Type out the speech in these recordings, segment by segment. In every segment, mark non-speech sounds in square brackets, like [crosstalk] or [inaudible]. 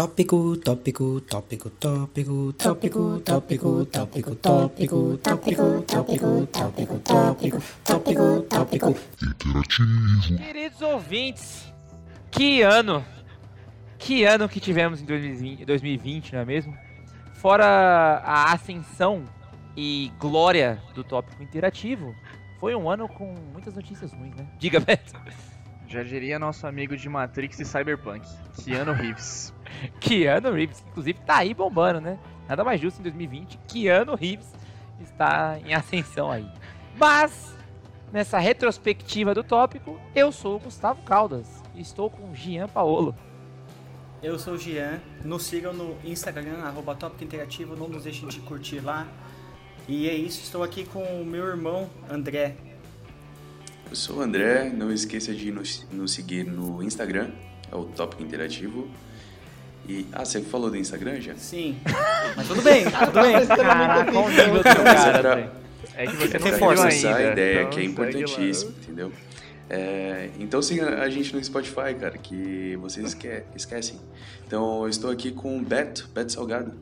Tópico, tópico, tópico, tópico, tópico, tópico, tópico, tópico, tópico, tópico, tópico, tópico, tópico, tópico. Interativo. Queridos ouvintes, que ano! Que ano que tivemos em 2020, 2020, não é mesmo? Fora a ascensão e glória do tópico interativo, foi um ano com muitas notícias ruins, né? Diga, Beto. Já diria nosso amigo de Matrix e Cyberpunk, Keanu Reeves. [laughs] Keanu Reeves, que inclusive tá aí bombando, né? Nada mais justo em 2020, Keanu Reeves está em ascensão aí. Mas, nessa retrospectiva do tópico, eu sou o Gustavo Caldas e estou com o Gian Paolo. Eu sou o Gian, nos sigam no Instagram, arroba Tópico Interativo, não nos deixem de curtir lá. E é isso, estou aqui com o meu irmão André. Eu sou o André, não esqueça de nos, nos seguir no Instagram, é o Tópico Interativo. E. Ah, você falou do Instagram já? Sim, mas tudo bem, tudo bem. Caraca, olha o nível do Mas é cara, pra- velho. É que você não Reforça essa ainda. ideia então que é segue lá. importantíssima, entendeu? É, então siga a gente no Spotify, cara, que vocês esque- esquecem. Então eu estou aqui com o Beto, Beto Salgado.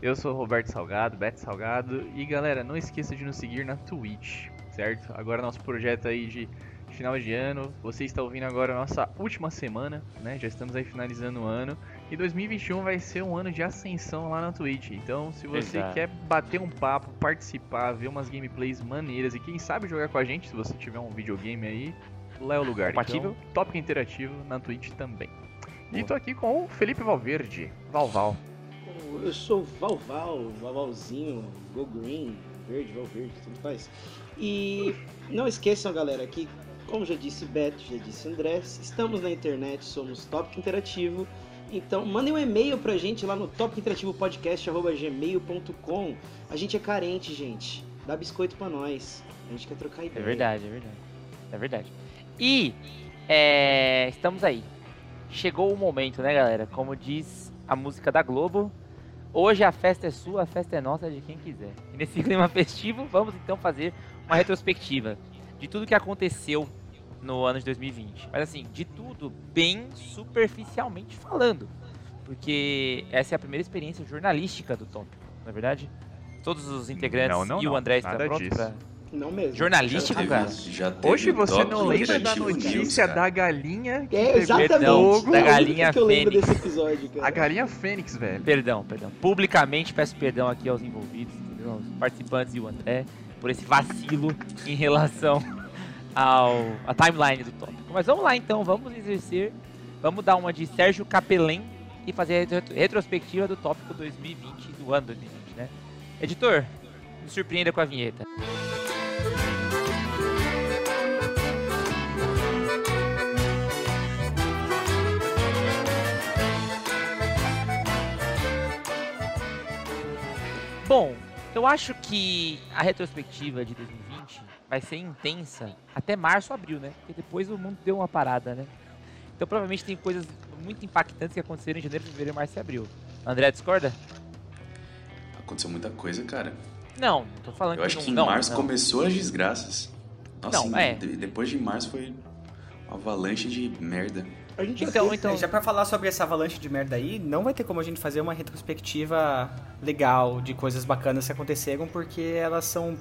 Eu sou o Roberto Salgado, Beto Salgado. E galera, não esqueça de nos seguir na Twitch, certo? Agora nosso projeto aí de final de ano. Você está ouvindo agora a nossa última semana, né? Já estamos aí finalizando o ano. E 2021 vai ser um ano de ascensão lá na Twitch. Então, se você Exato. quer bater um papo, participar, ver umas gameplays maneiras e quem sabe jogar com a gente, se você tiver um videogame aí, lá é o lugar. Compatível? Então, tópico interativo na Twitch também. E Boa. tô aqui com o Felipe Valverde, Valval. Eu sou o Valval, Valvalzinho, Go Green, verde, Val verde, tudo faz. E não esqueçam, galera, que, como já disse Beto, já disse André, estamos na internet, somos Tópico Interativo. Então, mandem um e-mail pra gente lá no topicointerativo.podcast.gmail.com. A gente é carente, gente. Dá biscoito pra nós. A gente quer trocar É ideia. verdade, é verdade. É verdade. E é, estamos aí. Chegou o momento, né, galera? Como diz a música da Globo, hoje a festa é sua, a festa é nossa de quem quiser. E nesse [laughs] clima festivo, vamos então fazer uma retrospectiva de tudo que aconteceu no ano de 2020. Mas assim, de tudo bem superficialmente falando. Porque essa é a primeira experiência jornalística do tópico, não é verdade? Todos os integrantes Não, não, e o. André estão prontos pra... Não mesmo. Jornalístico, Já cara? já Hoje você não lembra da News, notícia da galinha que É, exatamente. Perdão, da galinha que eu lembro fênix. desse episódio, cara. A galinha fênix, velho. Perdão, perdão. Publicamente peço perdão aqui aos envolvidos, entendeu? aos participantes e o André, por esse vacilo em relação ao a timeline do tópico. Mas vamos lá então, vamos exercer, vamos dar uma de Sérgio Capelém e fazer a retro- retrospectiva do tópico 2020, do ano 2020, né? Editor, me surpreenda com a vinheta. Bom, eu acho que a retrospectiva de 2020 vai ser intensa até março, abril, né? Porque depois o mundo deu uma parada, né? Então provavelmente tem coisas muito impactantes que aconteceram em janeiro, fevereiro, março e abril. André discorda? Aconteceu muita coisa, cara. Não, não tô falando Eu acho não, que em não, março não. começou as desgraças. Nossa, Não, em- é. de- depois de março foi uma avalanche de merda. A gente já Então, teve- então, Já pra falar sobre essa avalanche de merda aí, não vai ter como a gente fazer uma retrospectiva legal de coisas bacanas que aconteceram, porque elas são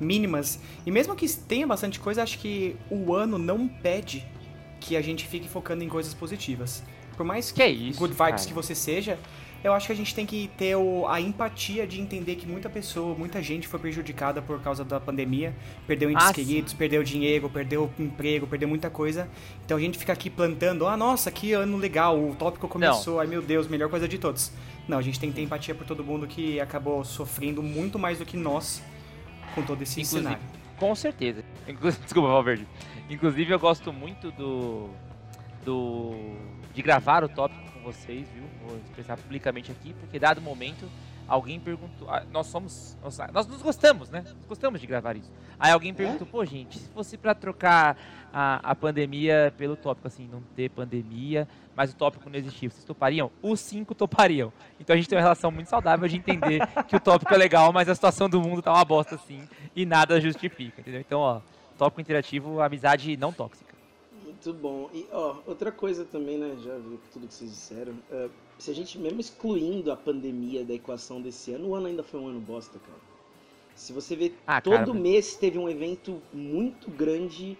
mínimas. E mesmo que tenha bastante coisa, acho que o ano não pede que a gente fique focando em coisas positivas. Por mais que é isso? good vibes cara? que você seja, eu acho que a gente tem que ter o- a empatia de entender que muita pessoa, muita gente foi prejudicada por causa da pandemia, perdeu entes Ah, sim. queridos, perdeu dinheiro, perdeu emprego, perdeu muita coisa. Então a gente fica aqui plantando, ah, nossa, que ano legal, o tópico começou, ai meu Deus, melhor coisa de todos. Não, a gente tem que ter empatia por todo mundo que acabou sofrendo muito mais do que nós com todo esse Inclusive, cenário. Com certeza. Inclu- [laughs] Desculpa, Valverde. Inclusive, eu gosto muito do. do de gravar o tópico com vocês, viu? Vou expressar publicamente aqui, porque dado momento, alguém perguntou. ah, Nós somos. Nós, nós nos gostamos, né? Nós gostamos de gravar isso. Aí alguém perguntou, pô, gente, se fosse pra trocar a, a pandemia pelo tópico, assim, não ter pandemia, mas o tópico não existir, vocês topariam? Os cinco topariam. Então a gente tem uma relação muito saudável de entender que o tópico é legal, mas a situação do mundo tá uma bosta assim e nada justifica, entendeu? Então, ó, tópico interativo, amizade não tóxica. Muito bom. E, ó, outra coisa também, né? Já vi tudo que vocês disseram. é, se a gente, mesmo excluindo a pandemia da equação desse ano, o ano ainda foi um ano bosta, cara. Se você vê, Ah, todo cara, mês teve um evento muito grande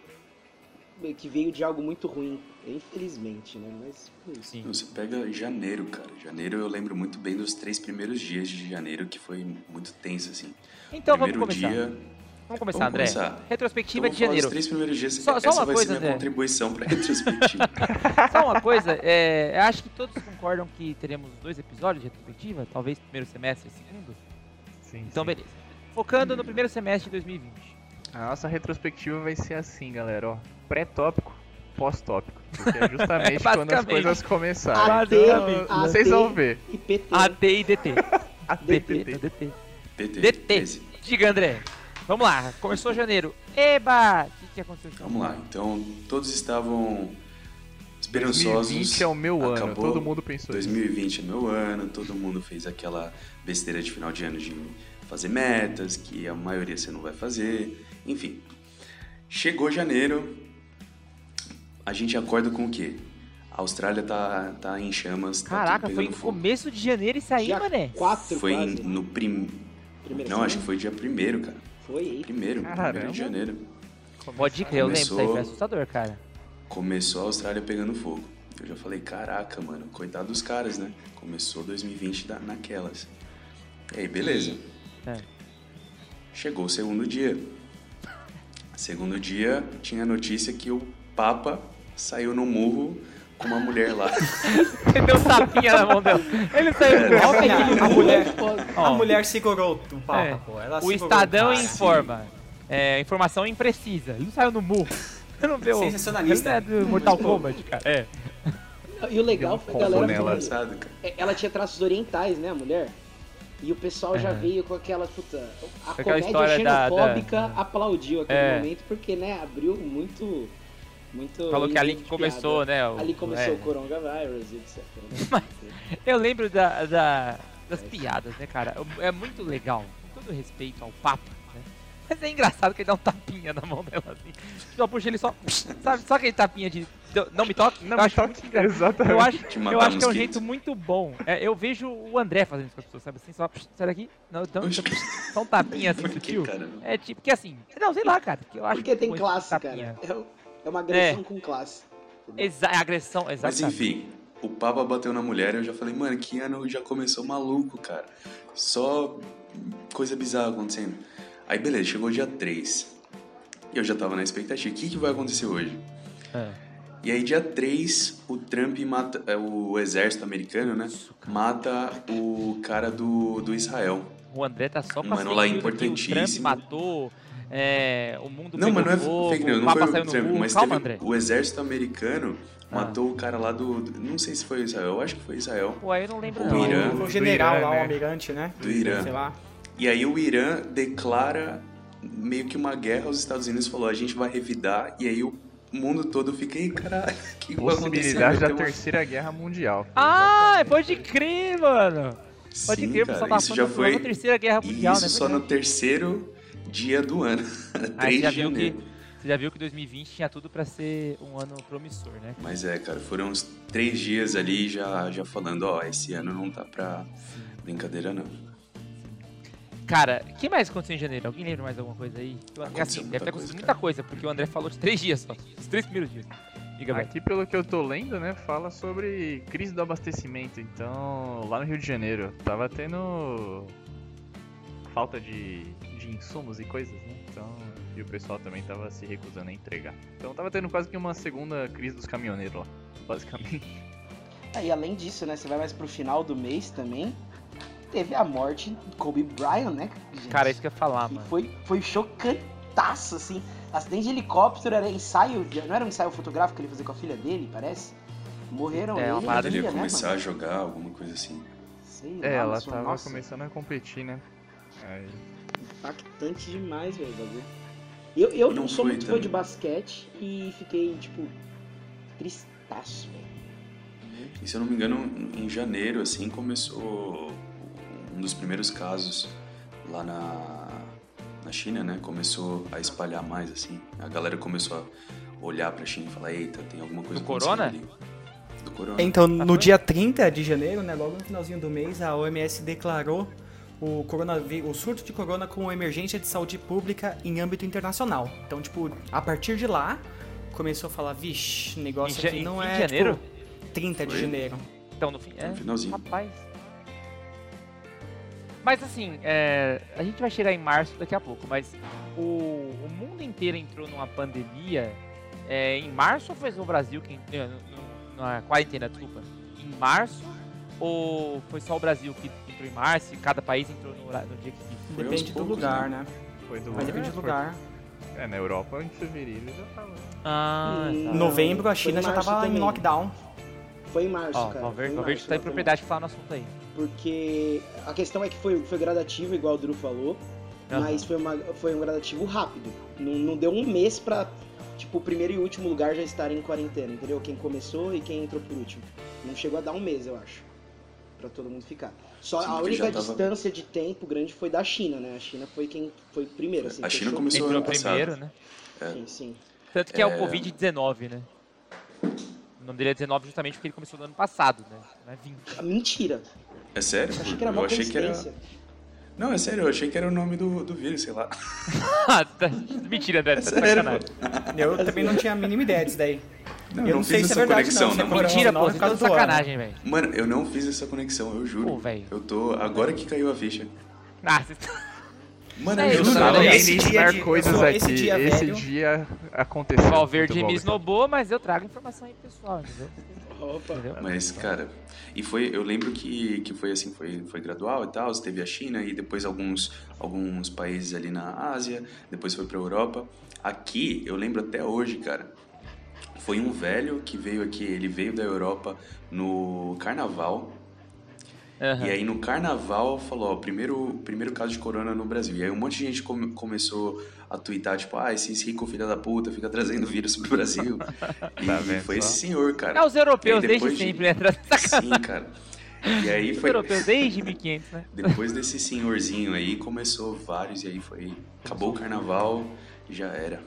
eh, que veio de algo muito ruim. Infelizmente, né? Mas. é isso. Sim. Você pega janeiro, cara. Janeiro eu lembro muito bem dos três primeiros dias de janeiro, que foi muito tenso, assim. Então vamos Primeiro começar. dia. Vamos começar, Vamos André. começar. Retrospectiva Então, de janeiro. Os três primeiros dias. Só- só uma vai coisa, ser minha André. contribuição pra retrospectiva. [laughs] Só uma coisa, é, acho que todos concordam que teremos dois episódios de retrospectiva, talvez primeiro semestre e segundo. Sim, Então, sim. beleza. Focando no primeiro semestre de 2020. A nossa retrospectiva vai ser assim, galera, ó. Pré-tópico, pós-tópico. Porque é justamente [laughs] quando as coisas começarem. AT, Então, vocês AT. vão ver. E PT. AT e DT. [laughs] DT. DT. DT. PT. DT. esse. Diga, André. Vamos lá, começou janeiro. Eba! O que, que aconteceu? Vamos lá. Então, todos estavam esperançosos. 2020 é o meu ano, Acabou. todo mundo pensou isso. 2020 é meu ano, todo mundo fez aquela besteira de final de ano de fazer metas, que a maioria você não vai fazer, enfim. Chegou janeiro, a gente acorda com o quê? A Austrália tá, tá em chamas, tá Caraca, tudo foi no fogo. começo de janeiro isso aí, Dia mané. 4 Foi quase. no prim... Primeira Não, semana? acho que foi dia primeiro, cara. Foi. Primeiro, Caramba. primeiro de janeiro. Pode crer, eu lembro, isso aí foi Começou- assustador, cara. Começou a Austrália pegando fogo. Eu já falei, caraca, mano, coitado dos caras, né? Começou 2020 da- naquelas. E aí, beleza. É. Chegou o segundo dia. Segundo dia, tinha a notícia que o Papa saiu no murro com uma mulher lá. Ele [laughs] deu um tapinha na mão dela. Ele saiu do golpe A, mulher, a mulher segurou o papo, É. pô. Ela O segurou Estadão cara. informa. É, informação imprecisa. Ele não saiu no murro. [laughs] Você não o. Sensacionalista. Ele não é do Mortal Kombat, cara. É. E o legal Deu um foi a galera nela. Engraçado, cara. É, Ela tinha traços orientais, né, a mulher? E o pessoal já veio com aquela, puta, a Aquela comédia história da- xenofóbica da- aplaudiu aquele É. momento, porque, né, abriu muito, muito... Falou que ali que começou, piada. né? o- Ali começou é. o coronavírus etc. [laughs] Eu lembro da, da- das piadas, né, cara? É muito legal, com todo respeito ao Papa, né? Mas é engraçado que ele dá um tapinha na mão dela assim. Só puxa ele só. Sabe, só aquele tapinha de. Não me toque? Não eu me acho toque, muito [laughs] exatamente. Eu acho, eu acho que é um jeito muito bom. É, eu vejo o André fazendo isso com as pessoas, sabe assim? Só. Sai daqui. Não, então. Só um tapinha assim Por que, sutil. cara? É tipo, que assim. Não, sei lá, cara. Que eu acho Porque tem bom esse classe, tapinha. cara. É, o- é uma agressão com classe. Exa agressão, Mas exatamente. enfim, o Papa bateu na mulher eu já falei, mano, que ano já começou maluco, cara. Só coisa bizarra acontecendo. Aí beleza, chegou dia 3. E eu já tava na expectativa. O que, que vai acontecer hoje? É. E aí, dia 3, o Trump mata. é, O exército americano, né? Mata o cara do, do Israel. O André tá só Um pra mano lá aqui, O Trump importantíssimo. matou, é, o mundo Não, pegou mas não é fogo, fake news, o não Papa foi saiu o no Trump, mas Calma, teve André. o exército americano Ah. matou o cara lá do, do- Não sei se foi Israel, eu acho que foi Israel. Pô, aí eu não lembro O não. Irã. O general Irã, lá, né? o almirante, né? Do Irã. Sei lá. E aí o Irã declara meio que uma guerra aos Estados Unidos falou, a gente vai revidar, e aí o mundo todo fica, ei, caralho, [laughs] que? Possibilidade da uma- Terceira Guerra Mundial. Ah, pode crer, mano. Pode Sim, crer, cara, isso já foi... Terceira Guerra Mundial, Isso né? só no terceiro dia do ano, Aí 3 você já de viu que janeiro. você já viu que 2020 tinha tudo pra ser um ano promissor, né? Mas é, cara, foram uns três dias ali já, já falando, ó, esse ano não tá pra brincadeira não. Cara, o que mais aconteceu em janeiro? Alguém lembra mais alguma coisa aí? Eu- Aconteceu assim, deve ter acontecido muita coisa, porque o André falou de três dias só. Os três primeiros dias. Aqui, pelo que eu tô lendo, né, fala sobre crise do abastecimento. Então, lá no Rio de Janeiro, tava tendo falta de, de insumos e coisas, né? Então, e o pessoal também tava se recusando a entregar. Então, tava tendo quase que uma segunda crise dos caminhoneiros lá, basicamente. [laughs] Ah, e além disso, né, você vai mais pro final do mês também, teve a morte de Kobe Bryant, né, gente? Cara, é isso que eu ia falar, E mano. foi, foi chocantaço, assim. Acidente de helicóptero, era ensaio, não era um ensaio fotográfico que ele fazia com a filha dele, parece? Morreram É, uma ele e parada a de Ele filha, ia né, começar mano? a jogar, alguma coisa assim. Sei lá, É, ela tava nossa, começando a competir, né? Aí, Impactante demais, velho. Eu, eu não, Não sou muito fã de basquete e fiquei, tipo, tristaço, velho. E se eu não me engano, em janeiro, assim, começou um dos primeiros casos lá na, na China, né? Começou a espalhar mais, assim. A galera começou a... olhar pra China e falar, eita, tem alguma coisa Do acontecendo corona? ali. Do corona. Então, Tá no dia 30 de janeiro, né, logo no finalzinho do mês, a OMS declarou o, o surto de corona como emergência de saúde pública em âmbito internacional. Então, tipo, a partir de lá, começou a falar, vixe, o negócio Em aqui em não fim é, de janeiro? tipo, 30 de Foi. janeiro. Então, no fim. É, No finalzinho. Rapaz. Mas assim, é, a gente vai chegar em março daqui a pouco, mas o, o mundo inteiro entrou numa pandemia. é, em março ou foi só o Brasil que entrou na quarentena, desculpa? Em março ou foi só o Brasil que entrou em março e cada país entrou no, no dia que? Foi Depende do lugar, né? né? Foi do Mas depende do lugar. É, na Europa, em fevereiro já tava. Ah, Hum, tá. Em novembro, a China em já tava em também. lockdown. Foi em março, Ó, cara. Valverde, em Valverde março, tá em propriedade de falar no assunto aí. Porque a questão é que foi, foi gradativo, igual o Drew falou, Aham. mas foi, uma, foi um gradativo rápido. Não, não deu um mês pra, tipo, o primeiro e último lugar já estarem em quarentena, entendeu? Quem começou e quem entrou por último. Não chegou a dar um mês, eu acho, pra todo mundo ficar. Só Sim, a única tava- distância de tempo grande foi da China, né? A China foi quem foi primeiro, assim. A China fechou. começou Entrou ano passado. primeiro, né? Sim, sim. Tanto que é, o É. Covid-19, né? O nome dele é 19 justamente porque ele começou no ano passado, né? Não é 20. Ah, Mentira. É sério? Eu achei que era eu uma achei que era. Não, é sério, eu achei que era o nome do, do vírus, sei lá. [laughs] Ah, tá. Mentira, André, É tá sério. Eu também não tinha a mínima ideia disso daí. Não, Eu não sei fiz se é essa verdade, conexão, não, é não. corona. Mentira, não, pô, por você tá causa de sacanagem, velho. Mano, eu não fiz essa conexão, eu juro. Pô, velho. Eu tô. Agora que caiu a ficha. Ah, vocês Mano, É, eu não, eu esse dia- de- coisas sou- aqui. esse dia esse velho- dia aconteceu. O Valverde me esnobou, mas eu trago informação aí pessoal, entendeu? Opa. Entendeu? Mas, cara, e foi, eu lembro que, que foi assim, foi, foi gradual e tal, teve a China e depois alguns, alguns países ali na Ásia, depois foi pra Europa. Aqui, eu lembro até hoje, cara, foi um velho que veio aqui, ele veio da Europa no carnaval, Aham. e aí no carnaval falou, ó, primeiro, primeiro caso de corona no Brasil. E aí um monte de gente come- começou a twittar, tipo, ah, esses ricos filha da puta fica trazendo vírus pro Brasil. [laughs] e Tá vendo foi só? esse senhor, cara. É os europeus E aí, desde depois de- sempre, né? Tra- Sim, cara. E aí Os foi. europeus desde 1500, né? Depois desse senhorzinho aí, começou vários, e aí foi. Acabou o carnaval e já era.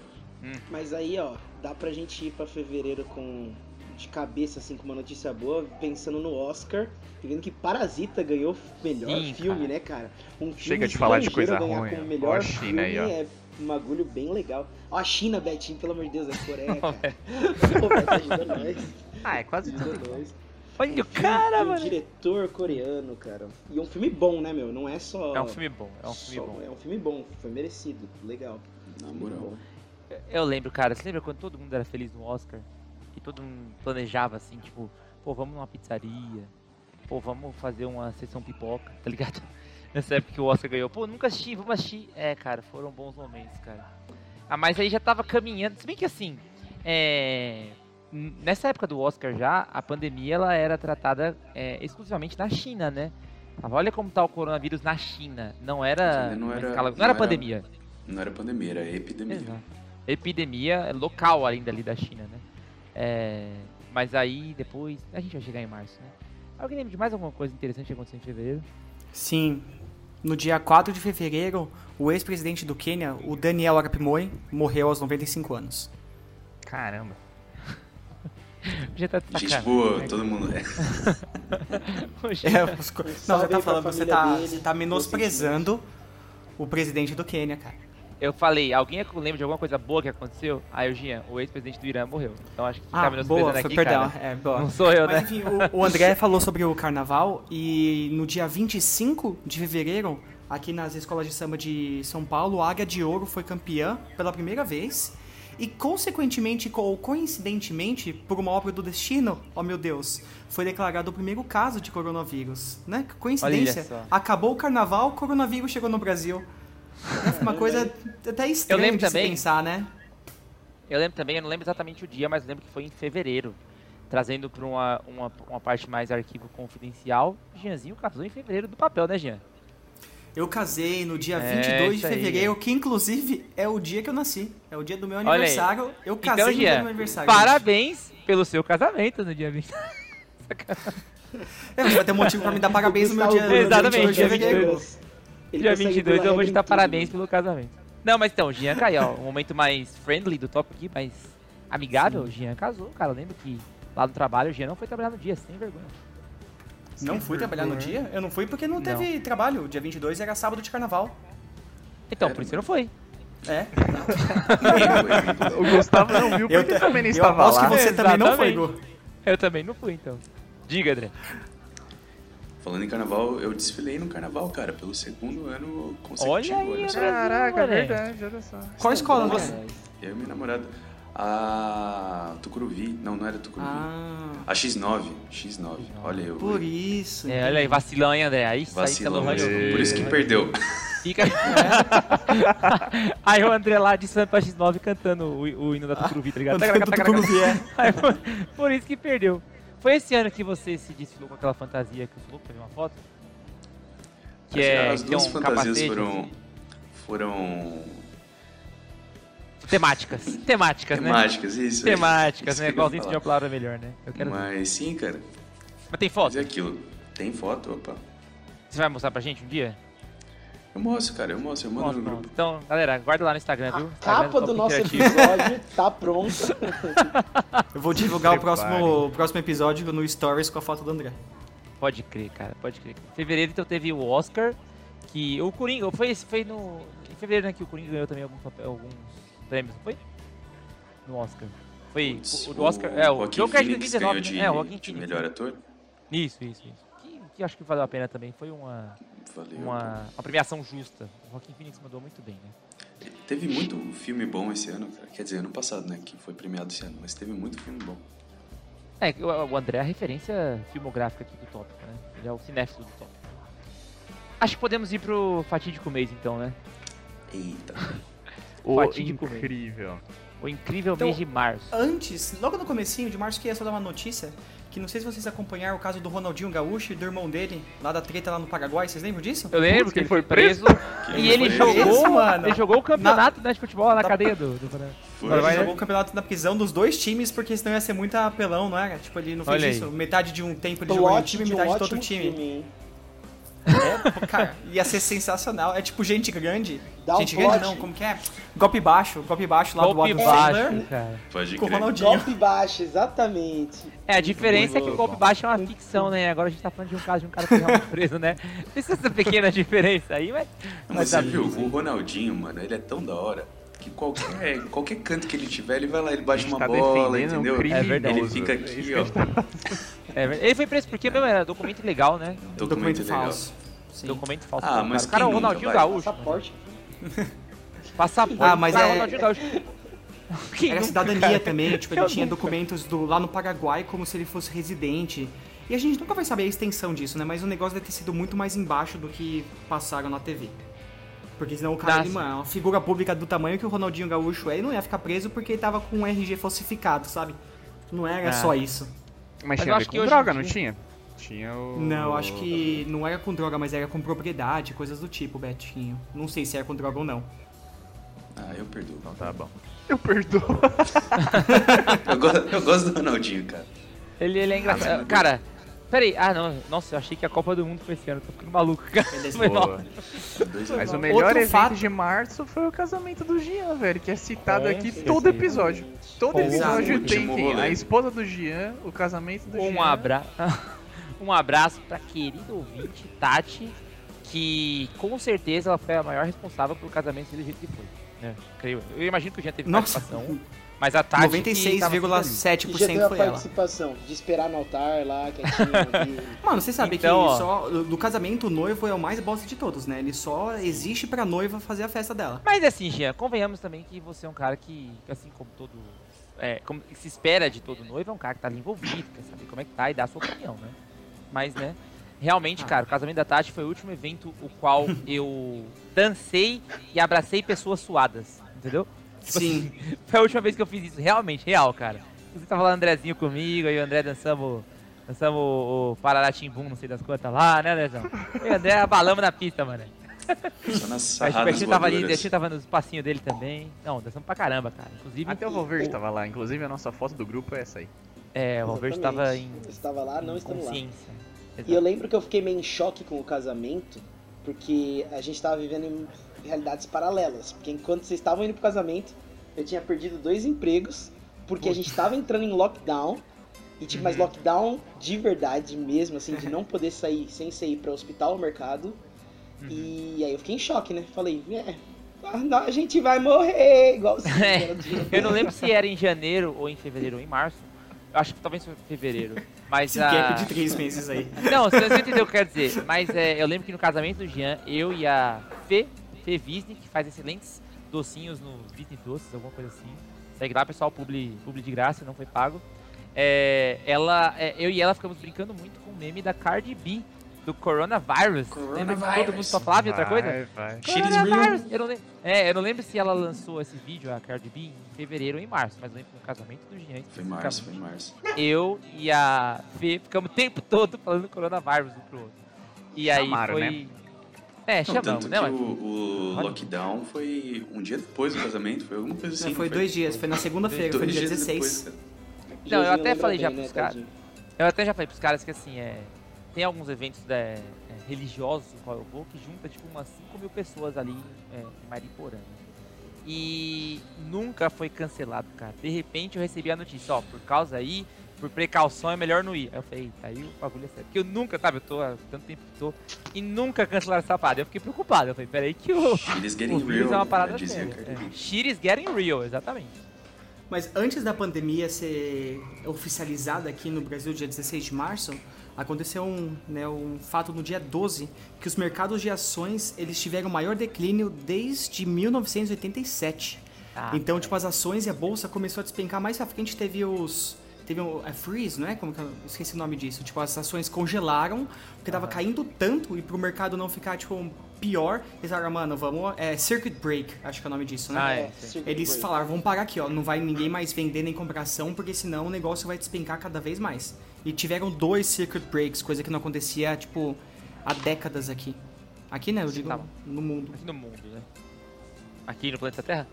Mas aí, ó, dá pra gente ir pra fevereiro com de cabeça, assim, com uma notícia boa, pensando no Oscar, e vendo que Parasita ganhou melhor Sim, filme, cara. né, cara? Um filme Chega de falar de coisa ruim, como ó. melhor Ó a China aí, ó. É um bagulho bem legal. Ó, a China, Betinho, pelo amor de Deus, é Coreia, [laughs] cara. Pô, Beto, ajuda nós. [laughs] Ah, é quase Ajuda tudo. nós. Olha o cara, um mano. diretor coreano, cara. E é um filme bom, né, meu? Não é só... É um filme bom, é um filme só- bom. É um filme bom, foi merecido, legal. Na moral. Eu lembro, cara, você lembra quando todo mundo era feliz no Oscar? E todo mundo planejava assim, tipo, pô, vamos numa pizzaria, pô, vamos fazer uma sessão pipoca, tá ligado? [laughs] Nessa época que o Oscar ganhou, pô, nunca assisti, vamos assistir. É, cara, foram bons momentos, cara. Ah, mas aí já tava caminhando, se bem que assim, é... Nessa época do Oscar já, a pandemia ela era tratada é, exclusivamente na China, né? Olha como tá o coronavírus na China. Não era, não era- escala- não não era era- pandemia. Não era pandemia, era epidemia. Exato. Epidemia local ainda ali da China, né? É, mas aí depois. A gente vai chegar em março, né? Alguém lembra de mais alguma coisa interessante que aconteceu em fevereiro? Sim. No dia 4 de fevereiro, o ex-presidente do Quênia, o Daniel Arap Moi, morreu aos 95 anos. Caramba. [laughs] Já tá de Gente boa, todo mundo. [laughs] É. É, os não, você tá falando, você tá, dele, você tá menosprezando o presidente do Quênia, cara. Eu falei, alguém lembra de alguma coisa boa que aconteceu? Aí o Jean, o ex-presidente do Irã morreu. Então acho que Ah, tá menosprezando boa, foi, aqui, perdão. cara, É, boa. não sou eu, Mas né? enfim, o, o André [laughs] falou sobre o carnaval e no dia 25 de fevereiro, aqui nas escolas de samba de São Paulo, a Águia de Ouro foi campeã pela primeira vez. E consequentemente, ou coincidentemente, por uma obra do destino, ó meu Deus, foi declarado o primeiro caso de coronavírus, né? Que Coincidência. Acabou o carnaval, o coronavírus chegou no Brasil. É uma coisa até estranha lembro de se também. pensar, né? Eu lembro também, eu não lembro exatamente o dia, mas lembro que foi em fevereiro. Trazendo pra uma, uma, uma parte mais arquivo confidencial. Jeanzinho casou em fevereiro do papel, né, Jean? Eu casei no dia É, 22 de isso aí. fevereiro, que inclusive é o dia que eu nasci. É o dia do meu Olha aí. aniversário. Eu casei Então, no dia do meu aniversário. gente. parabéns pelo seu casamento no dia 20. É, vai ter um motivo pra me dar parabéns no meu dia, Exatamente, 22 de dia fevereiro. 22. Ele dia consegue 22 pular eu vou te dar parabéns pelo casamento. Não, mas então, Jean Caio, ó, um momento mais friendly do tópico aqui, mas amigável, o Jean casou, cara. Eu lembro que lá no trabalho o Jean não foi trabalhar no dia, sem vergonha. Não fui trabalhar no dia? Eu não fui porque não teve trabalho. Dia 22 era sábado de carnaval. Então, por isso que não foi. É. [laughs] O Gustavo não viu Eu, porque também não eu estava aposto lá. que você também não foi, Exatamente. Gu. Eu também não fui, então. Diga, André. Falando em carnaval, eu desfilei no carnaval, cara, pelo segundo ano consecutivo. Olha aí, só. André. Caraca, é verdade, olha só. Qual escola Você-? Eu e minha namorada. A Tucuruvi. Não, não era Tucuruvi. Ah, A X9. X9. Olha eu. por isso. É, olha aí, vacilão, hein, André? Aí Vacilou. pelo Por isso que perdeu. Fica. aí [laughs] o André lá de Sampa X9 cantando o, o hino da Tucuruvi, tá ligado? Do Tucuruvi, é. Aí, por, por isso que perdeu. Foi esse ano que você se desfilou com aquela fantasia que eu falou pra ver uma foto? Que é, As que duas é um fantasias capacete, foram. assim. Foram. Temáticas. [laughs] Temáticas, né? Temáticas, isso. é. Temáticas, Isso né? que eu ia Igualzinho de uma palavra melhor, né? Eu quero ver. Mas sim, cara. Mas tem Mas foto? é aquilo. Tem foto? Opa. Você vai mostrar pra gente um dia? Eu mostro, cara. Eu mostro. Eu mando Mostra, no grupo. Então, galera, guarda lá no Instagram, viu? A Instagram capa do Top nosso Interativo. episódio tá pronta. Eu vou divulgar o próximo, o próximo episódio no Stories com a foto do André. Pode crer, cara, pode crer. Em fevereiro, então, teve o Oscar, que o Coringa, foi, esse foi no... Em fevereiro, né, que o Coringa ganhou também alguns, alguns prêmios, não foi? No Oscar. Foi Putz, o, o do Oscar, é, o Joker de Phoenix 2019, ganhou né? de, é, o Joaquin de Phoenix. melhor ator. Isso, isso, isso. Que, acho que valeu a pena também, foi uma, Valeu. uma, uma premiação justa. O Joaquin Phoenix mandou muito bem, né? Teve muito filme bom esse ano, cara. Quer dizer, ano passado, né? Que foi premiado esse ano. Mas teve muito filme bom. É, o, André é a referência filmográfica aqui do tópico, né? Ele é o cinéfilo do tópico. Acho que podemos ir pro fatídico mês, então, né? Eita. [laughs] O Fatídico incrível. O incrível Então, mês de março. Antes, logo no comecinho de março, queria só dar uma notícia. Que não sei se vocês acompanharam o caso do Ronaldinho Gaúcho e do irmão dele, lá da treta lá no Paraguai. Vocês lembram disso? Eu lembro que ele foi preso, Que e ele foi jogou, preso, mano. ele jogou o campeonato né, de futebol lá na cadeia do, do Foi. Ele Vai, né? jogou o campeonato na prisão dos dois times, porque senão ia ser muita apelão, não era? Tipo, ele não fez Olha aí. isso. Metade de um tempo ele jogou em um time, de metade de outro ótimo time. É, cara, ia ser sensacional. É tipo gente grande. Dá um gente grande plot. não, como que é? Golpe baixo, golpe baixo lá golpe do Adam baixo, Sandler cara. Pode com o crer. Ronaldinho. Golpe baixo, exatamente. É, a diferença é que o golpe baixo é uma ficção, né? Agora a gente tá falando de um caso de um cara que foi realmente preso, né? Essa essa pequena [laughs] diferença aí, mas... Mas mas você viu, o Ronaldinho, mano, ele é tão da hora que qualquer, qualquer canto que ele tiver, ele vai lá, ele bate uma tá bola, defendendo um entendeu? criminoso. É verdade. Ele fica É isso aqui, que ó. tá- É, verdade. ele foi preso porque mesmo era documento ilegal, né? Documento legal. falso. Sim. Documento falso. Ah, mas o cara é o Ronaldinho vai? Gaúcho. Passaporte. [laughs] Passaporte. Ah, mas cara é- Ronaldinho Gaúcho. [laughs] Quem Era nunca, cidadania cara? também, tipo, ele Eu tinha nunca. documentos do, lá no Paraguai como se ele fosse residente. E a gente nunca vai saber a extensão disso, né? Mas o negócio deve ter sido muito mais embaixo do que passaram na TV. Porque senão o cara, Ah, ele, mano, é uma figura pública do tamanho que o Ronaldinho Gaúcho é, ele não ia ficar preso porque ele tava com um RG falsificado, sabe? Não era Ah. só isso. Mas Mas tinha eu acho que com droga, não tinha? Tinha o... Não, acho que não era com droga, mas era com propriedade, coisas do tipo, Betinho. Não sei se era com droga ou não. Ah, eu perdoo. Então tá bom. Eu perdoo. [laughs] Eu, go- eu gosto do Ronaldinho, cara. Ele, ele é engraçado. mas- Cara, peraí. Ah, não. Nossa, eu achei que a Copa do Mundo foi esse ano. Tô ficando maluco, cara. Foi Mas o melhor Outro evento fato- de março foi o casamento do Jean, velho, que é citado Com aqui certeza. todo episódio. Todo Com episódio tem quem? A esposa do Jean, o casamento do Jean. Um abraço. [laughs] um abraço pra querido ouvinte, Tati, que com certeza ela foi a maior responsável pelo casamento do jeito que foi. né? creio. Eu imagino que o Jean teve Nossa, participação, mas a Tati. que tava sempre ali. E já 96,7% teve a foi ela. participação de esperar no altar lá, [laughs] quietinho ali. Mano, você sabe Então, que ó. só do casamento o noivo é o mais bosta de todos, né? Ele só existe pra noiva fazer a festa dela. Mas assim, Jean, convenhamos também que você é um cara que, assim como todo. É, como se espera de todo noivo, é um cara que tá ali envolvido, quer saber como é que tá e dar a sua opinião, né? Mas, né? Realmente, Ah. cara, o casamento da Tati foi o último evento o qual [laughs] eu dancei e abracei pessoas suadas, entendeu? Tipo Sim. assim, foi a última vez que eu fiz isso, realmente, real, cara. Você tava lá o Andrezinho comigo, aí o André dançamos, dançamos o, o Pararatimbum, não sei das quantas lá, né, Andrezão? E o André abalamos na pista, mano. Só nas Aí o tava ali, o tava nos passinhos dele também. Não, dançamos pra caramba, cara. Inclusive, Até o Valverde tava lá, inclusive a nossa foto do grupo é essa aí. é, o Valverde tava em. Estava lá, não estamos lá. consciência. E eu lembro que eu fiquei meio em choque com o casamento, porque a gente tava vivendo em realidades paralelas. Porque enquanto vocês estavam indo pro casamento, eu tinha perdido dois empregos porque a gente tava entrando em lockdown. E tipo, mas lockdown de verdade mesmo, assim, de não poder sair sem sair para hospital ou mercado. E aí eu fiquei em choque, né? Falei, é, a a gente vai morrer, igual [laughs] o É, Eu não lembro se era em janeiro ou em fevereiro ou em março. Eu acho que talvez foi em fevereiro. Mas Esse a... gap de três meses aí. Não, você não entendeu o que eu quero dizer. Mas é, eu lembro que no casamento do Jean, eu e a Fê, Fê Visney, que faz excelentes docinhos no Visney Doces, alguma coisa assim. Segue lá, pessoal, publi, publi de graça, não foi pago. É, ela, é, eu e ela ficamos brincando muito com o meme da Cardi B, do Coronavirus. Lembra que todo mundo Coronavirus. só falava em outra coisa? Vai, vai. Coronavirus. real. Eu não, lem- é, eu não lembro se ela lançou esse vídeo, a Cardi B, em fevereiro ou em março, mas eu lembro que no casamento do Jean. Foi em março, foi em março. Eu e a Fê ficamos o tempo todo falando coronavírus um pro outro. E aí Chamaram, foi. né? É, Não, chamamos, tanto né? que mas- o, o lockdown foi um dia depois do casamento, foi alguma coisa assim. Não, foi não dois dias, foi na segunda-feira, foi dia dias 16. depois. Não, eu até falei já bem, pros né, caras. tadinho? Eu até já falei pros caras que assim, é. Tem alguns eventos é, é, religiosos no qual eu vou que junta tipo umas 5 mil pessoas ali é, em Mariporã. E nunca foi cancelado, cara. De repente eu recebi a notícia, ó, por causa aí, por precaução é melhor não ir. Aí eu falei, aí o bagulho é sério. Porque eu nunca, sabe, eu tô há tanto tempo que tô, e nunca cancelaram essa parada. Eu fiquei preocupado. Eu falei, peraí que o, Eles o getting real, é uma parada né, séria. É. Shit getting real, exatamente. Mas antes da pandemia ser oficializada aqui no Brasil, dia 16 de março, aconteceu um, né, um fato no dia 12, que os mercados de ações eles tiveram o maior declínio desde 1987. Ah, então, tipo, as ações e a bolsa começou a despencar. Mais pra frente teve os... Teve o a freeze, não é? Como que eu esqueci o nome disso. Tipo, as ações congelaram, porque tava caindo tanto, e pro mercado não ficar, tipo, pior, eles falaram, mano, vamos... É, circuit break, acho que é o nome disso, né? Ah, É, é, circuit Eles break. falaram, vamos parar aqui, ó. Não vai ninguém mais vender nem comprar ação, porque senão o negócio vai despencar cada vez mais. E tiveram dois circuit breaks, coisa que não acontecia, tipo, há décadas aqui. Aqui, né? Eu digo Tá no mundo. Aqui no mundo, né? Aqui no planeta Terra?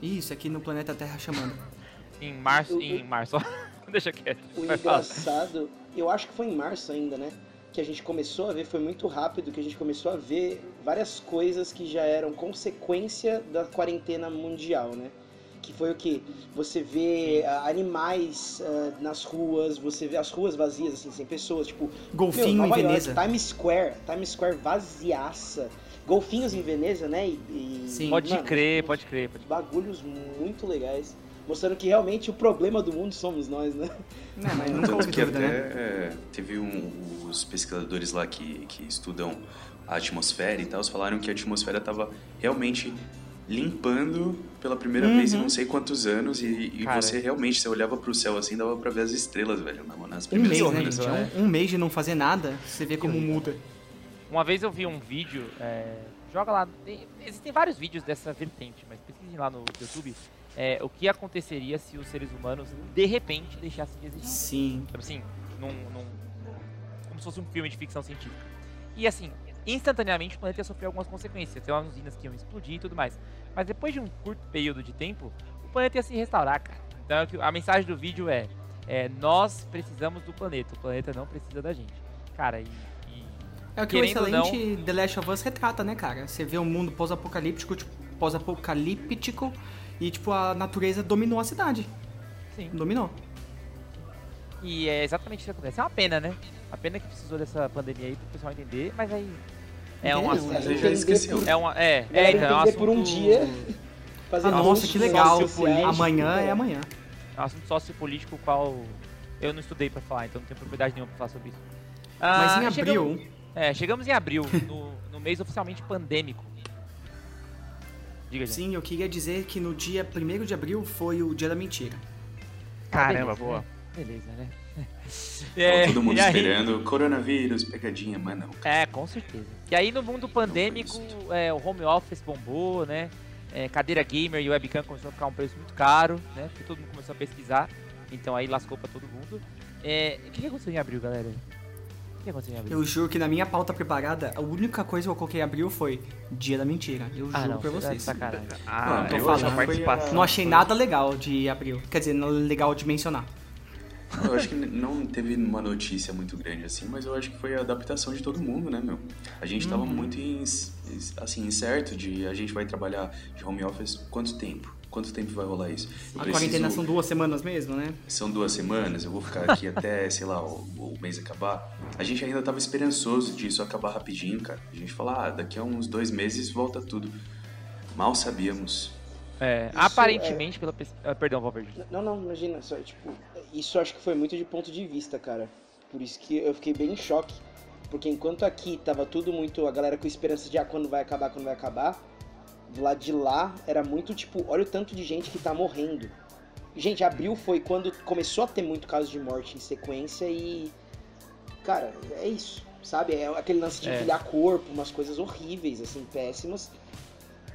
Isso, aqui no planeta Terra chamando. Em março, Eu- em março, ó. [laughs] Deixa quieto. O engraçado, eu acho que foi em março ainda, né? Que a gente começou a ver, foi muito rápido que a gente começou a ver várias coisas que já eram consequência da quarentena mundial, né? Que foi o que? Você vê ah, animais ah, nas ruas, você vê as ruas vazias, assim, sem pessoas, tipo. Golfinho meu, em Nova Veneza. York, Times Square, Times Square vaziaça. Golfinhos em Veneza, né? E, e- Sim. Pode mano, crer, pode crer. Pode... Bagulhos muito legais. Mostrando que realmente o problema do mundo somos nós, né? Não, mas nunca Tanto que dúvida, até né? é, teve um, os pesquisadores lá que, que estudam a atmosfera e tal, falaram que a atmosfera estava realmente limpando pela primeira vez em Uhum. não sei quantos anos e, e você realmente, você olhava pro céu assim, dava pra ver as estrelas, velho, na- nas Um primeiras mês, né, né? Um, um mês de não fazer nada, você vê como muda. Uma vez eu vi um vídeo, é, joga lá, tem- existem vários vídeos dessa vertente, mas pesquisem lá no YouTube é, o que aconteceria se os seres humanos de repente deixassem de existir. Sim. Tipo assim, num, num- como se fosse um filme de ficção científica. E assim, instantaneamente o planeta ia sofrer algumas consequências. Tem umas usinas que iam explodir e tudo mais. Mas depois de um curto período de tempo, o planeta ia se restaurar, cara. Então a mensagem do vídeo é, é, nós precisamos do planeta, o planeta não precisa da gente. Cara, e... e É o que o Querendo excelente The Last of Us retrata, né, cara? Você vê um mundo pós-apocalíptico, tipo, pós-apocalíptico, e tipo, a natureza dominou a cidade. sim. Dominou. E é exatamente isso que acontece. É uma pena, né? A pena que precisou dessa pandemia aí pro pessoal entender, mas aí... É um assunto... Mas aí já esqueceu. É uma... É, Galera, é, então, é um entender por um assunto- dia. Fazer Ah, nossa, que legal. Amanhã é amanhã. É um assunto sociopolítico o qual eu não estudei pra falar, então não tenho propriedade nenhuma pra falar sobre isso. Mas Ah, em chegamos- abril, é, chegamos em abril, no, no mês oficialmente pandêmico. Diga, gente. sim, eu queria dizer que no dia 1 de abril foi o dia da mentira. Caramba, beleza, boa. né? Beleza, né? [laughs] Tava todo mundo [laughs] e aí- esperando, coronavírus, pegadinha, mas não. É, com certeza. E aí no mundo pandêmico, é, o home office bombou, né? É, cadeira gamer e webcam começou a ficar um preço muito caro, né? Porque todo mundo começou a pesquisar. Então aí lascou pra todo mundo. É, o que que aconteceu em abril, galera? O que aconteceu em abril? Eu juro que na minha pauta preparada, a única coisa que eu coloquei em abril foi dia da mentira. Eu ah, juro não, pra tá de vocês. sacanagem. Ah, tô eu falando, participação. Não achei nada legal de abril. Quer dizer, não legal de mencionar. Eu acho que não teve uma notícia muito grande assim, mas eu acho que foi a adaptação de todo mundo, né, meu? A gente tava muito ins- assim, incerto de a gente vai trabalhar de home office quanto tempo? Quanto tempo vai rolar isso? Eu A preciso- quarentena são duas semanas mesmo, né? são duas semanas, eu vou ficar aqui [laughs] até, sei lá, o, o mês acabar. A gente ainda tava esperançoso disso acabar rapidinho, cara. A gente fala, ah, daqui a uns dois meses volta tudo. Mal sabíamos. É, Isso aparentemente, pela pes- ah, Perdão, Valverde. Não, não, imagina, só, tipo, isso acho que foi muito de ponto de vista, cara. Por isso que eu fiquei bem em choque. Porque enquanto aqui tava tudo muito, a galera com esperança de ah, quando vai acabar, quando vai acabar, do lado de lá era muito tipo, olha o tanto de gente que tá morrendo. Gente, abril foi quando começou a ter muito caso de morte em sequência e. Cara, é isso, sabe? É aquele lance de É. empilhar corpo, umas coisas horríveis, assim, péssimas.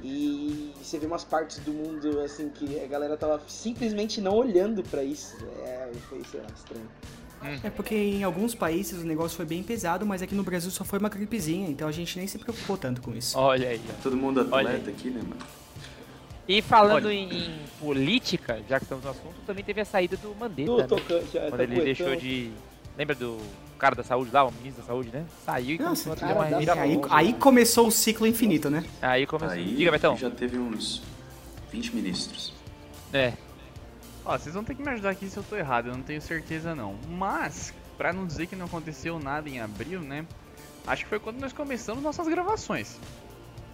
E você vê umas partes do mundo, assim, que a galera tava simplesmente não olhando pra isso. É, foi, sei lá, estranho. É porque em alguns países o negócio foi bem pesado, mas aqui no Brasil só foi uma gripezinha, então a gente nem se preocupou tanto com isso. Olha aí, ó. Todo mundo atleta aqui, né, mano? E falando em, em política, já que estamos no assunto, também teve a saída do Mandetta, Do né? tocante, Quando ele tá deixou coetão. de... Lembra do cara da saúde lá, o ministro da saúde, né? Saiu e Nossa, começou a uma. Aí, bom, aí né? começou o ciclo infinito, né? Aí começou. Aí Diga, Betão. já teve uns 20 ministros. É. Ó, vocês vão ter que me ajudar aqui se eu tô errado, eu não tenho certeza não. Mas, pra não dizer que não aconteceu nada em abril, né? Acho que foi quando nós começamos nossas gravações.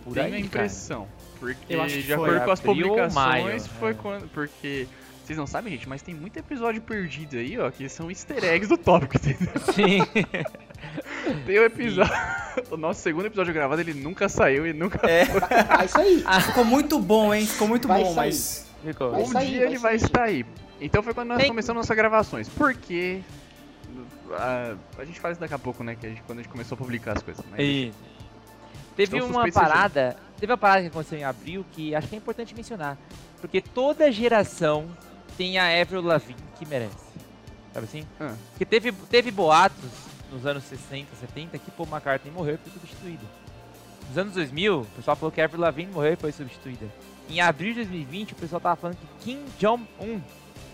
Por Tenho aí, a cara. impressão. Porque Eu acho que de foi acordo com as publicações, maio, foi é. quando. Porque. Vocês não sabem, gente, mas tem muito episódio perdido aí, ó, que são easter eggs do tópico, [laughs] entendeu? Sim. [laughs] Tem o episódio. [laughs] o nosso segundo episódio gravado, ele nunca saiu e nunca. É, Vai sair. ficou muito bom, hein? Ficou muito Vai bom, sair. mas. Vai um sair, dia vai ele vai sair. estar aí. Então foi quando nós Tem- começamos nossas gravações. Porque. A, a gente faz daqui a pouco, né? Que a gente, quando a gente começou a publicar as coisas. Mas E teve Então, uma seja. parada, teve uma parada que aconteceu em abril que acho que é importante mencionar, porque toda geração tem a Avril Lavigne que merece. Sabe assim? Ah. Porque teve teve boatos nos anos 60, 70 que Paul McCartney morreu e foi substituído. Nos anos 2000, o pessoal falou que a Avril Lavigne morreu e foi substituída. Em abril de 2020, o pessoal tava falando que Kim Jong-un,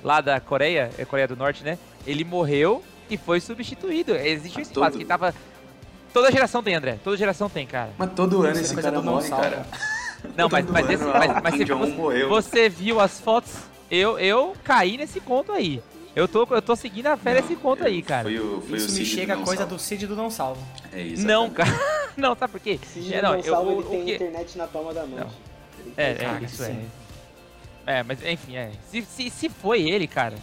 lá da Coreia, é Coreia do Norte, né? Ele morreu e foi substituído. Existe um espaço todo- que tava Toda geração tem, André. Toda geração tem, cara. Mas todo ano é esse cara do não morre, cara. [laughs] Não, mas, mas, esse, ah, mas, o mas Kim você, Jong-un você, morreu. você viu as fotos? Eu, eu caí nesse conto aí. Eu tô, eu tô seguindo a fé nesse conto aí, cara. Foi o, foi Isso o me Cid chega a não coisa salva. do Cid do não salvo. É isso. Não, cara. [laughs] Não, sabe por quê? Se É, não, não, eu- salvo, o- ele o tem que- internet na palma da mão. Não. É, é, Cara, isso sim. é. É, mas enfim, é. Se, se, se foi ele, cara,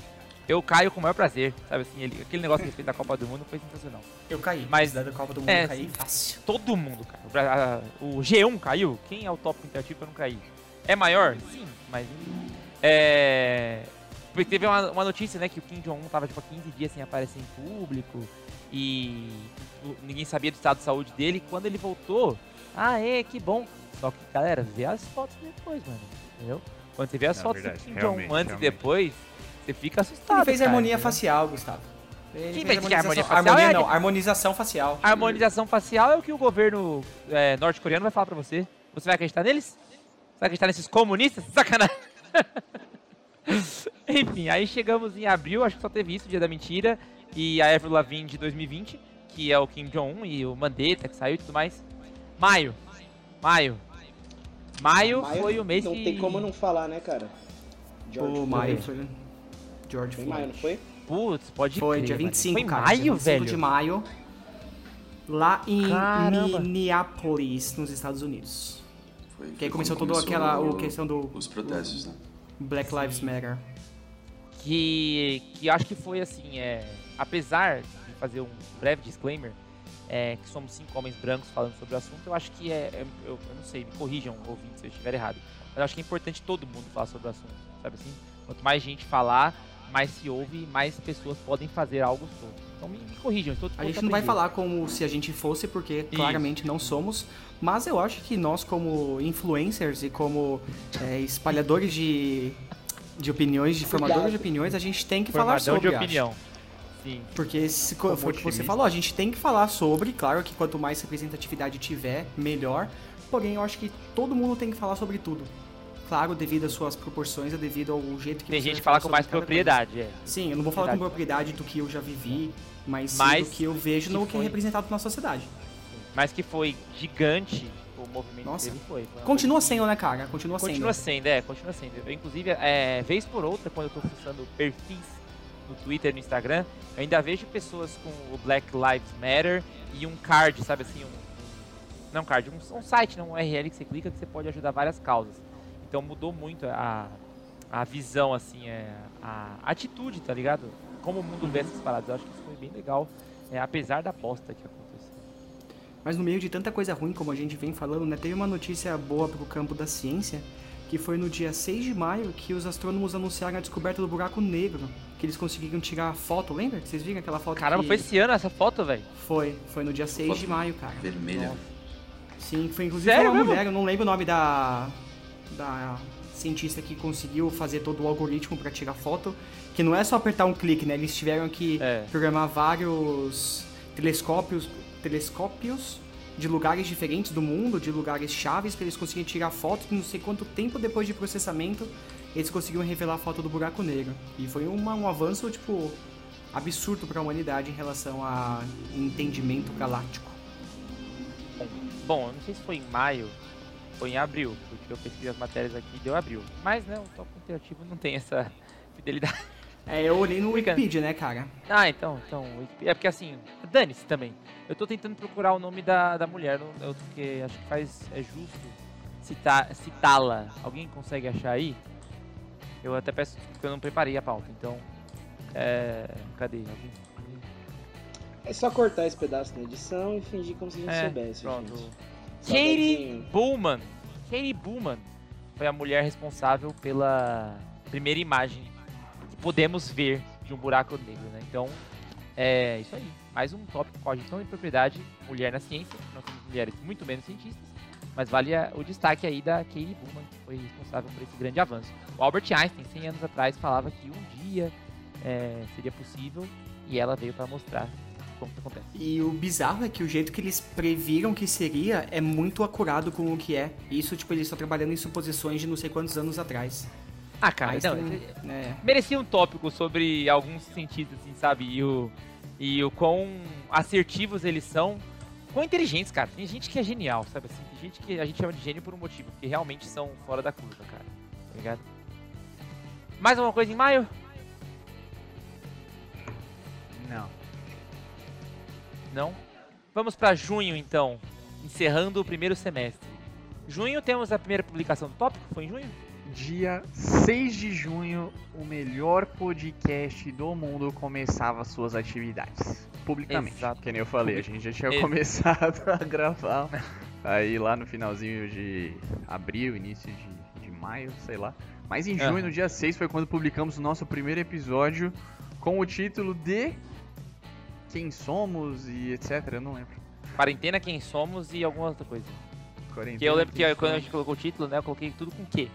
eu caio com o maior prazer. Sabe assim, ele, aquele negócio que ele fez da Copa do Mundo foi sensacional. Eu caí. Mas- da Copa do Mundo é, eu caí fácil. Todo mundo, cara. O Bra- a- O G1 caiu. Quem é o top interativo pra não cair? É maior? Sim, mas. É. Porque teve uma, uma notícia, né, que o Kim Jong-un tava tipo há 15 dias sem aparecer em público e ninguém sabia do estado de saúde dele. E quando ele voltou, ah, é, que bom. Só que, galera, vê as fotos depois, mano. Entendeu? Quando você vê as Não, fotos verdade, do Kim Jong-un antes e depois, você fica assustado. Ele fez cara, harmonia entendeu? facial, Gustavo. Ele Quem fez fez que harmonia facial? Harmonia É, não, harmonização facial. Harmonização facial é o que o governo é, norte-coreano vai falar pra você. Você vai acreditar neles? Você vai acreditar nesses comunistas? Sacanagem. [laughs] Enfim, aí chegamos em abril, acho que só teve isso, Dia da Mentira, e a Avril Lavigne de 2020, que é o Kim Jong-un e o Mandetta que saiu e tudo mais. Maio. Maio. Maio, Maio foi o mês Não que... tem como não falar, né, cara? George O Maio foi. George Foi Floyd. maio, não foi? Putz, pode Foi crer, dia mano. 25, Foi cara. maio, dia 25 velho? de maio. Lá em Caramba. Minneapolis, nos Estados Unidos. Foi, Que aí começou toda aquela o questão do Os protestos, né? Black Lives Matter. que, que acho que foi assim, é, apesar de fazer um breve disclaimer, é, que somos cinco homens brancos falando sobre o assunto, eu acho que é, é- eu, eu não sei, me corrijam, ouvintes, se eu estiver errado, mas eu acho que é importante todo mundo falar sobre o assunto, sabe assim? Quanto mais gente falar, mais se ouve, mais pessoas podem fazer algo sobre. Então me, me corrijam, estou A gente não vai falar como se a gente fosse, porque claramente não somos, mas eu acho que nós, como influencers e como é, espalhadores de, de opiniões, de formadores de opiniões, a gente tem que falar Formadão sobre. de acho. Sim. Porque Como foi o que você falou, a gente tem que falar sobre, claro que quanto mais representatividade tiver, melhor. Porém, eu acho que todo mundo tem que falar sobre tudo. Claro, devido às suas proporções, devido ao jeito que Tem gente que fala com mais propriedade, é. Sim, eu não vou falar com propriedade do que eu já vivi, mas, Mas do que eu vejo que no que é representado na sociedade. mas que foi gigante o, movimento Nossa. dele foi. foi Continua que- sendo, né, cara? Continua, Continua sendo. sendo, é, continua sendo. Eu, inclusive, é, vez por outra, quando eu tô fuçando perfis no Twitter no Instagram, eu ainda vejo pessoas com o Black Lives Matter e um card, sabe assim, um, não card, um, um site, não um URL que você clica que você pode ajudar várias causas. Então mudou muito a, a visão, assim, é, a atitude, tá ligado? Como o mundo vê essas paradas. Eu acho que isso foi bem legal, é, apesar da bosta que aconteceu. Mas no meio de tanta coisa ruim, como a gente vem falando, né, teve uma notícia boa pro campo da ciência, que foi no dia 6 de maio que os astrônomos anunciaram a descoberta do buraco negro, que eles conseguiram tirar a foto, lembra? Vocês viram aquela foto Caramba, que... foi esse ano essa foto, velho? Foi, foi no dia 6 de maio, cara. Vermelha. Sim, foi inclusive Sério uma mesmo? mulher, eu não lembro o nome da, da cientista que conseguiu fazer todo o algoritmo para tirar foto, que não é só apertar um clique, né? Eles tiveram que É. programar vários telescópios, telescópios de lugares diferentes do mundo, de lugares chaves para eles conseguirem tirar fotos, não sei quanto tempo depois de processamento eles conseguiram revelar a foto do buraco negro. E foi uma- um avanço tipo absurdo para a humanidade em relação a entendimento galáctico. Bom, eu não sei se foi em maio ou em abril, porque eu pesquisei as matérias aqui e deu abril. Mas, né, o Top Interativo não tem essa fidelidade. É, eu olhei no. Wikipedia, né, cara? Ah, então, então, é porque assim, dane-se também. Eu tô tentando procurar o nome da, da mulher, não- porque acho que faz, é justo citar, citá-la. Alguém consegue achar aí? Eu até peço desculpa porque eu não preparei a pauta, então, é, cadê? Alguém? É só cortar esse pedaço na edição e fingir como se a gente É, soubesse. pronto. gente. Katie. Bullman. Katie Bullman foi a mulher responsável pela primeira imagem podemos ver de um buraco negro, né? Então, é isso aí. Mais um tópico com a gente não tem propriedade, mulher na ciência. Nós somos mulheres muito menos cientistas, mas vale o destaque aí da Katie Bullman, que foi responsável por esse grande avanço. O Albert Einstein, 100 anos atrás, falava que um dia é, seria possível e ela veio para mostrar como que acontece. E o bizarro é que o jeito que eles previram que seria é muito acurado com o que é. Isso, tipo, eles estão trabalhando em suposições de não sei quantos anos atrás. Ah, cara, Einstein, não, é, merecia um tópico sobre alguns cientistas, assim, sabe? E o, e o quão assertivos eles são. Quão inteligentes, cara. Tem gente que é genial, sabe assim? Tem gente que a gente chama de gênio por um motivo, porque realmente são fora da curva, cara. Tá ligado? Mais alguma coisa em maio? Não. Não? Vamos pra junho, então. Encerrando o primeiro semestre. Junho temos a primeira publicação do tópico? Foi em junho? Dia 6 de junho, o melhor podcast do mundo começava suas atividades. Publicamente. Exato. Que nem eu falei, a gente já tinha Ex- começado [laughs] a gravar aí lá no finalzinho de abril, início de, de maio, sei lá. Mas em junho, no dia 6, foi quando publicamos o nosso primeiro episódio com o título de Quem Somos e etc. Eu não lembro. Quarentena, quem somos e alguma outra coisa. Quarentena, Que eu lembro que quando a gente colocou o título, né, eu coloquei tudo com Q.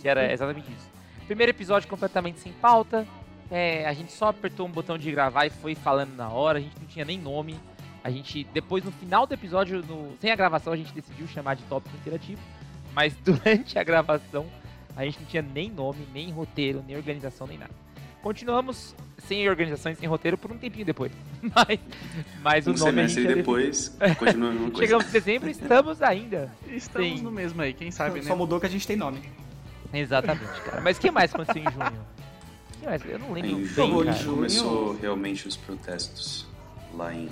Que era exatamente isso. Primeiro episódio completamente sem pauta. É, a gente só apertou um botão de gravar e foi falando na hora. A gente não tinha nem nome. A gente, depois no final do episódio, no- sem a gravação, a gente decidiu chamar de tópico interativo. Mas [laughs] durante a gravação, a gente não tinha nem nome, nem roteiro, nem organização, nem nada. Continuamos sem organização e sem roteiro por um tempinho depois. [laughs] Mas, mas o Um nome a semestre depois, continua a mesma [laughs] coisa. Chegamos em dezembro e estamos ainda. Estamos Sim. no mesmo aí, quem sabe, só né? mudou que a gente tem nome. Exatamente, cara. Mas o que mais aconteceu em junho? O que mais? Eu não lembro Em bem, junho cara. junho. começou realmente os protestos lá em.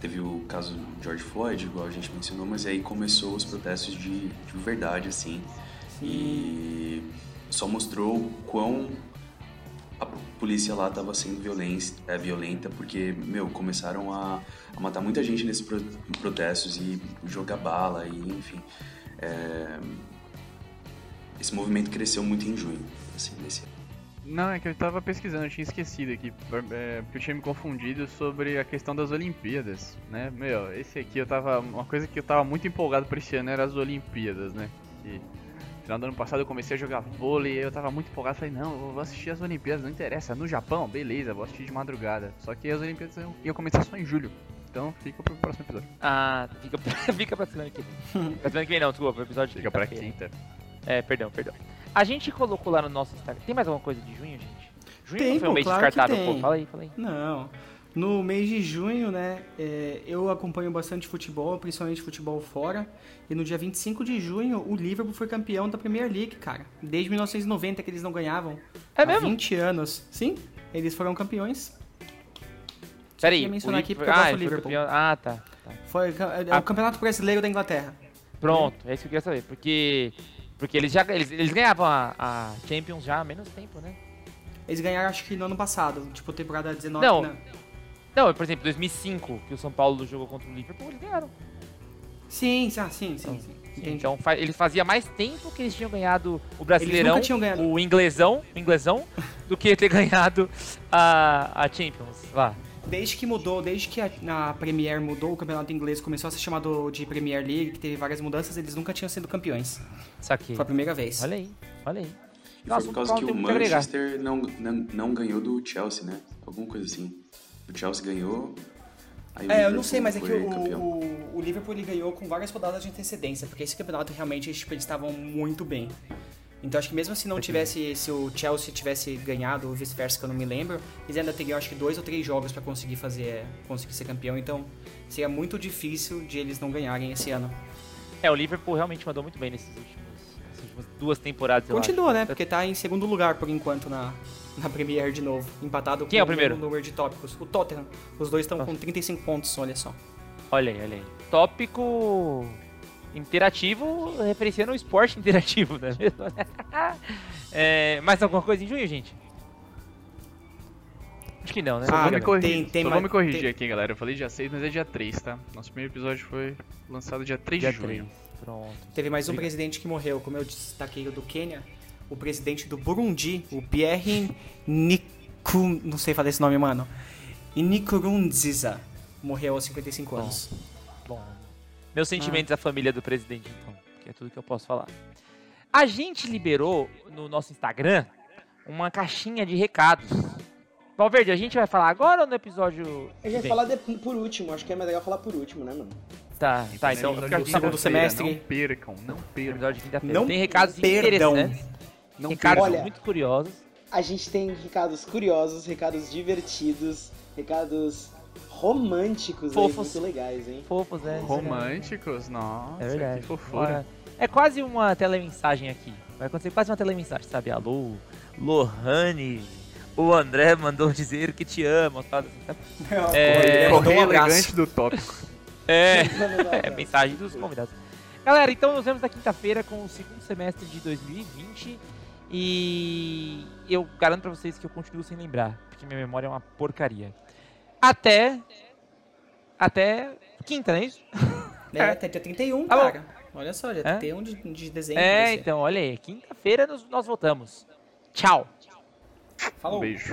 Teve o caso do George Floyd, igual a gente mencionou, mas aí começou os protestos de, de verdade, assim. E só mostrou o quão a polícia lá estava sendo violência, é, violenta, porque, meu, começaram a, a matar muita gente nesses pro- protestos e jogar bala, e enfim. É, esse movimento cresceu muito em junho, assim, nesse ano. Não, é que eu tava pesquisando, eu tinha esquecido aqui, é, porque eu tinha me confundido sobre a questão das Olimpíadas, né? Meu, esse aqui eu tava. Uma coisa que eu tava muito empolgado pra esse ano era as Olimpíadas, né? Que no final do ano passado eu comecei a jogar vôlei e eu tava muito empolgado, falei, não, eu vou assistir as Olimpíadas, não interessa, no Japão, beleza, vou assistir de madrugada. Só que as Olimpíadas iam- iam começar só em julho. Então fica pro próximo episódio. Ah, fica pra, [laughs] fica pra semana que vem. [laughs] Pra semana que vem não, desculpa, pro episódio de Fica pra quinta. É, perdão, perdão. A gente colocou lá no nosso Instagram. Tem mais alguma coisa de junho, gente? Junho Tem, não foi um mês claro descartável, pô. Fala aí, fala aí. Não. No mês de junho, né, é, eu acompanho bastante futebol, principalmente futebol fora. E no dia 25 de junho, o Liverpool foi campeão da Premier League, cara. Desde 1990 que eles não ganhavam. É Há mesmo? 20 anos. Sim, eles foram campeões. Peraí. queria mencionar o aqui porque eu gosto ah, do foi Liverpool. campeão. Ah, tá. tá. Foi é Ah. o Campeonato Brasileiro da Inglaterra. Pronto, é isso que eu queria saber. Porque, porque eles já eles, eles ganhavam a, a Champions já há menos tempo, né? Eles ganharam, acho que no ano passado, tipo, temporada 19. Não. né? Não, por exemplo, 2005, que o São Paulo jogou contra o Liverpool, eles ganharam. Sim, sim, ah, sim, sim, sim. Entendi. Então fa eles fazia mais tempo que eles tinham ganhado o Brasileirão, ganhado. o inglesão, o inglesão, do que ter [laughs] ganhado a, a Champions lá. Desde que mudou, desde que a, a Premier mudou, o campeonato inglês começou a ser chamado de Premier League, que teve várias mudanças, eles nunca tinham sido campeões. Saquei. Foi a primeira vez. Olha aí, olha aí. E Nossa, foi por causa não que o. Manchester não, não, não ganhou do Chelsea, né? Alguma coisa assim. O Chelsea ganhou. É, eu não sei, mas é que o, o, o Liverpool ele ganhou com várias rodadas de antecedência, porque esse campeonato realmente tipo, eles estavam muito bem. Então acho que mesmo se não tivesse, se o Chelsea tivesse ganhado ou vice-versa, que eu não me lembro, eles ainda teriam acho que dois ou três jogos pra conseguir fazer, conseguir ser campeão. Então seria muito difícil de eles não ganharem esse ano. É, o Liverpool realmente mandou muito bem nesses últimos, nessas últimas duas temporadas. Continua, né? Porque tá em segundo lugar por enquanto na, na Premier de novo, empatado Quem com é o primeiro? mesmo número de tópicos. O Tottenham. Os dois estão com 35 pontos, olha só. Olha aí, olha aí. Tópico interativo, referenciando o esporte [laughs] interativo, não é mesmo? [laughs] é, mais alguma coisa em junho, gente? Acho que não, né? Só Ah, vou me tem- corrigir, tem só mais- vou me corrigir tem- aqui, galera. Eu falei dia 6, mas é dia 3, tá? Nosso primeiro episódio foi lançado dia 3 Dia de junho. 3. Pronto. Teve mais um Obrigado. presidente que morreu, como eu destaquei o do Quênia, o presidente do Burundi, o Pierre Niku... não sei falar esse nome, mano. Nkurunziza, morreu aos 55 anos. Bom, meus sentimentos à família do presidente, então, que é tudo que eu posso falar. A gente liberou no nosso Instagram uma caixinha de recados. Valverde, a gente vai falar agora ou no episódio. A gente vai falar de- por último, acho que é mais legal falar por último, né, mano? Tá, tá, então. o episódio fica- de segundo semestre. Não percam, não percam. episódio de quinta-feira. Não Tem recados perdão. interessantes. Não recados Olha- muito curiosos. A gente tem recados curiosos, recados divertidos, recados românticos aí, Fofos. muito legais, hein? Fofos, né? Românticos, nossa, É verdade. que fofura. É quase uma telemensagem aqui. Vai acontecer quase uma telemensagem, sabe? Alô, Lohane, o André mandou dizer que te ama. sabe? [laughs] É, Mandou Correio um abraço. elegante do tópico. [laughs] É, Não, não, não, é não. mensagem dos convidados. Galera, então nos vemos na quinta-feira com o segundo semestre de 2020. E eu garanto pra vocês que eu continuo sem lembrar, porque minha memória é uma porcaria. Até. Até quinta, não é isso? É, [laughs] até dia 31, Tá bom. cara. Olha só, dia É? 31 de, de dezembro. É, então, olha aí. Quinta-feira nós, nós voltamos. Tchau. Falou. Um beijo.